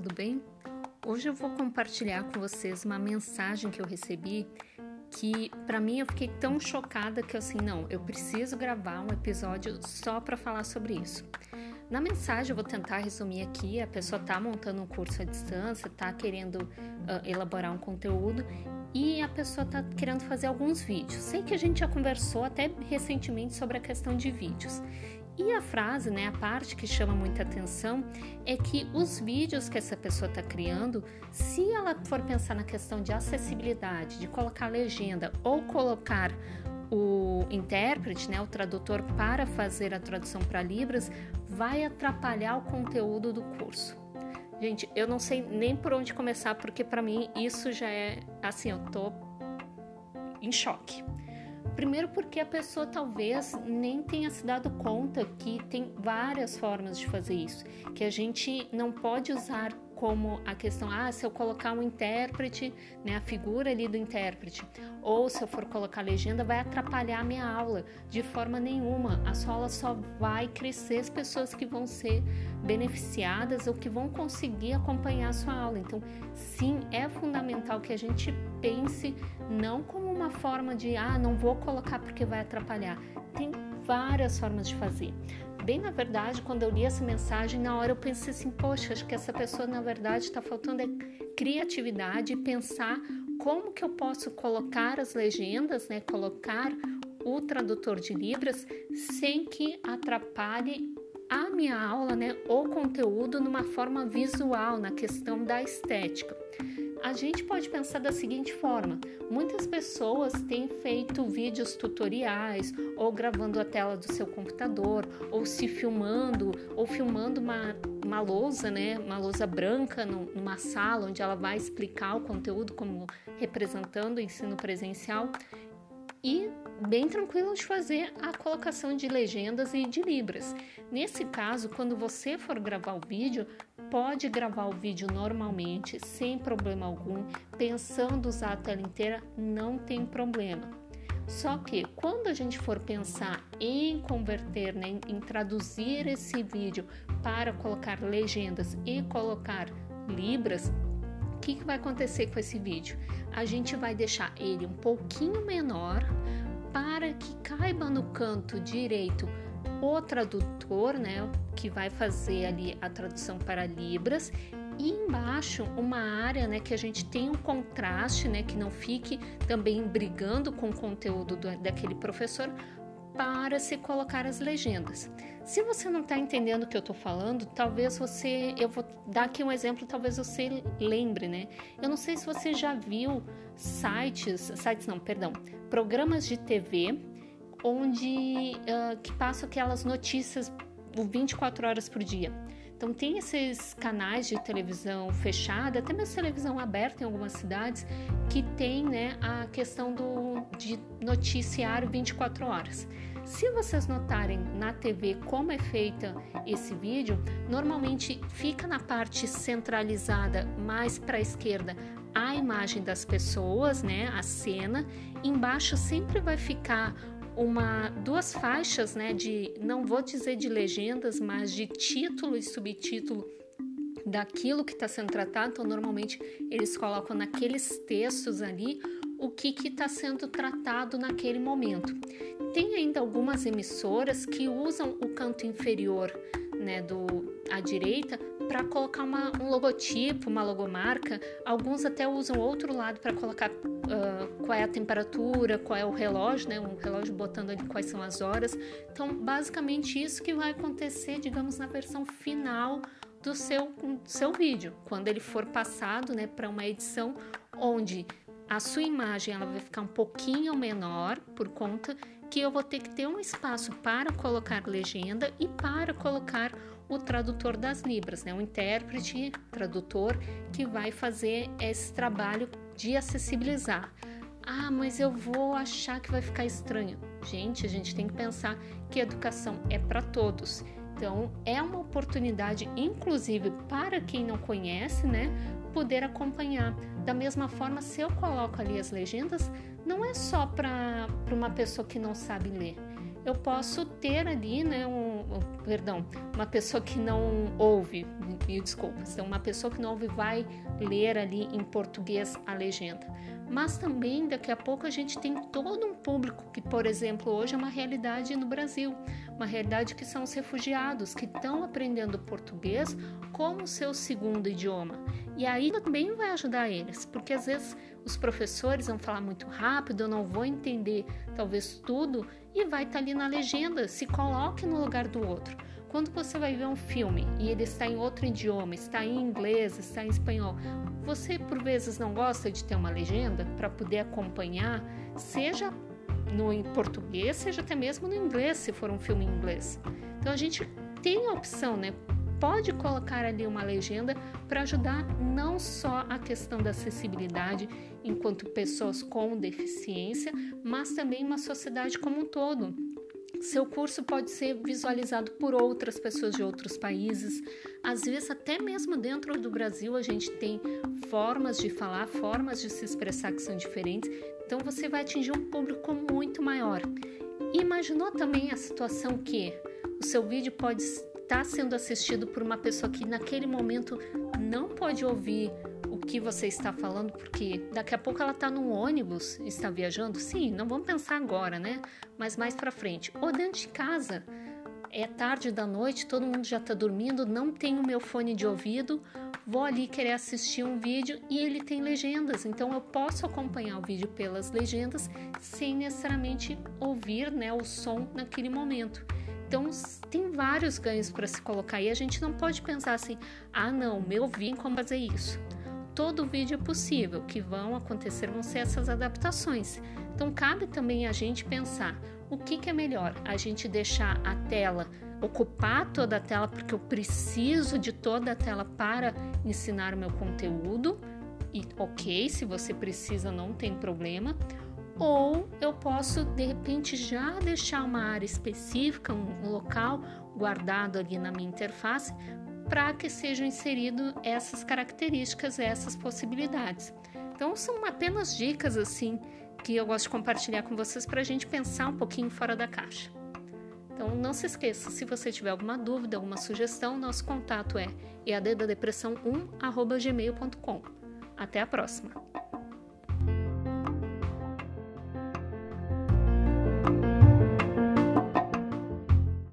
tudo bem? Hoje eu vou compartilhar com vocês uma mensagem que eu recebi que para mim eu fiquei tão chocada que assim, não, eu preciso gravar um episódio só para falar sobre isso. Na mensagem eu vou tentar resumir aqui, a pessoa está montando um curso à distância, está querendo uh, elaborar um conteúdo e a pessoa está querendo fazer alguns vídeos. Sei que a gente já conversou até recentemente sobre a questão de vídeos. E a frase, né, a parte que chama muita atenção é que os vídeos que essa pessoa está criando, se ela for pensar na questão de acessibilidade, de colocar legenda ou colocar o intérprete, né, o tradutor para fazer a tradução para Libras, vai atrapalhar o conteúdo do curso. Gente, eu não sei nem por onde começar, porque para mim isso já é assim, eu tô em choque. Primeiro, porque a pessoa talvez nem tenha se dado conta que tem várias formas de fazer isso, que a gente não pode usar como a questão, ah, se eu colocar um intérprete, né, a figura ali do intérprete, ou se eu for colocar legenda, vai atrapalhar a minha aula de forma nenhuma. A sua aula só vai crescer as pessoas que vão ser beneficiadas ou que vão conseguir acompanhar a sua aula. Então, sim, é fundamental que a gente pense não como uma forma de, ah, não vou colocar porque vai atrapalhar. Tem várias formas de fazer bem na verdade, quando eu li essa mensagem, na hora eu pensei assim, poxa, acho que essa pessoa na verdade está faltando é criatividade e pensar como que eu posso colocar as legendas, né, colocar o tradutor de libras sem que atrapalhe a minha aula, né, o conteúdo numa forma visual, na questão da estética. A gente pode pensar da seguinte forma: muitas pessoas têm feito vídeos tutoriais, ou gravando a tela do seu computador, ou se filmando, ou filmando uma, uma lousa, né, uma lousa branca numa sala onde ela vai explicar o conteúdo como representando o ensino presencial e bem tranquilo de fazer a colocação de legendas e de libras. Nesse caso, quando você for gravar o vídeo, pode gravar o vídeo normalmente, sem problema algum, pensando usar a tela inteira, não tem problema. Só que quando a gente for pensar em converter, né, em traduzir esse vídeo para colocar legendas e colocar libras, o que, que vai acontecer com esse vídeo? A gente vai deixar ele um pouquinho menor para que caiba no canto direito o tradutor, né, que vai fazer ali a tradução para libras e embaixo uma área, né, que a gente tem um contraste, né, que não fique também brigando com o conteúdo do, daquele professor, para se colocar as legendas. Se você não está entendendo o que eu estou falando, talvez você, eu vou dar aqui um exemplo, talvez você lembre, né? Eu não sei se você já viu sites, sites não, perdão, programas de TV onde uh, que passam aquelas notícias 24 horas por dia. Então tem esses canais de televisão fechada, até mesmo televisão aberta em algumas cidades, que tem né, a questão do, de noticiário 24 horas. Se vocês notarem na TV como é feita esse vídeo, normalmente fica na parte centralizada mais para a esquerda a imagem das pessoas, né, a cena, embaixo sempre vai ficar uma duas faixas, né, de não vou dizer de legendas, mas de título e subtítulo daquilo que está sendo tratado. Então, normalmente eles colocam naqueles textos ali o que está sendo tratado naquele momento. Tem ainda algumas emissoras que usam o canto inferior, né, do à direita para colocar uma, um logotipo, uma logomarca. Alguns até usam outro lado para colocar uh, qual é a temperatura, qual é o relógio, né? Um relógio botando ali quais são as horas. Então, basicamente isso que vai acontecer, digamos, na versão final do seu, do seu vídeo, quando ele for passado, né, para uma edição onde a sua imagem ela vai ficar um pouquinho menor por conta que eu vou ter que ter um espaço para colocar legenda e para colocar o tradutor das libras, né? um intérprete, tradutor que vai fazer esse trabalho de acessibilizar. Ah, mas eu vou achar que vai ficar estranho. Gente, a gente tem que pensar que educação é para todos. Então, é uma oportunidade, inclusive para quem não conhece, né, poder acompanhar. Da mesma forma, se eu coloco ali as legendas, não é só para uma pessoa que não sabe ler eu posso ter ali, né, um, perdão, uma pessoa que não ouve, me desculpa, então uma pessoa que não ouve vai ler ali em português a legenda. Mas também daqui a pouco a gente tem todo um público que, por exemplo, hoje é uma realidade no Brasil, uma realidade que são os refugiados que estão aprendendo português como seu segundo idioma. E aí também vai ajudar eles, porque às vezes os professores vão falar muito rápido, eu não vou entender talvez tudo e vai estar tá ali na legenda. Se coloque no lugar do outro. Quando você vai ver um filme e ele está em outro idioma, está em inglês, está em espanhol, você por vezes não gosta de ter uma legenda para poder acompanhar, seja no em português, seja até mesmo no inglês, se for um filme em inglês. Então a gente tem a opção, né? Pode colocar ali uma legenda para ajudar não só a questão da acessibilidade enquanto pessoas com deficiência, mas também uma sociedade como um todo. Seu curso pode ser visualizado por outras pessoas de outros países. Às vezes, até mesmo dentro do Brasil, a gente tem formas de falar, formas de se expressar que são diferentes. Então, você vai atingir um público muito maior. Imaginou também a situação que o seu vídeo pode estar sendo assistido por uma pessoa que naquele momento não pode ouvir que você está falando, porque daqui a pouco ela está no ônibus, está viajando. Sim, não vamos pensar agora, né? Mas mais para frente. Ou dentro de casa, é tarde da noite, todo mundo já está dormindo, não tenho meu fone de ouvido, vou ali querer assistir um vídeo e ele tem legendas, então eu posso acompanhar o vídeo pelas legendas sem necessariamente ouvir né, o som naquele momento. Então tem vários ganhos para se colocar e a gente não pode pensar assim, ah não, meu como fazer isso todo vídeo é possível, que vão acontecer vão ser essas adaptações. Então cabe também a gente pensar o que, que é melhor, a gente deixar a tela ocupar toda a tela porque eu preciso de toda a tela para ensinar o meu conteúdo e ok, se você precisa não tem problema. Ou eu posso de repente já deixar uma área específica, um local guardado ali na minha interface para que sejam inseridas essas características, essas possibilidades. Então, são apenas dicas assim que eu gosto de compartilhar com vocês para a gente pensar um pouquinho fora da caixa. Então, não se esqueça, se você tiver alguma dúvida, alguma sugestão, nosso contato é eaddadepressão1@gmail.com. Até a próxima!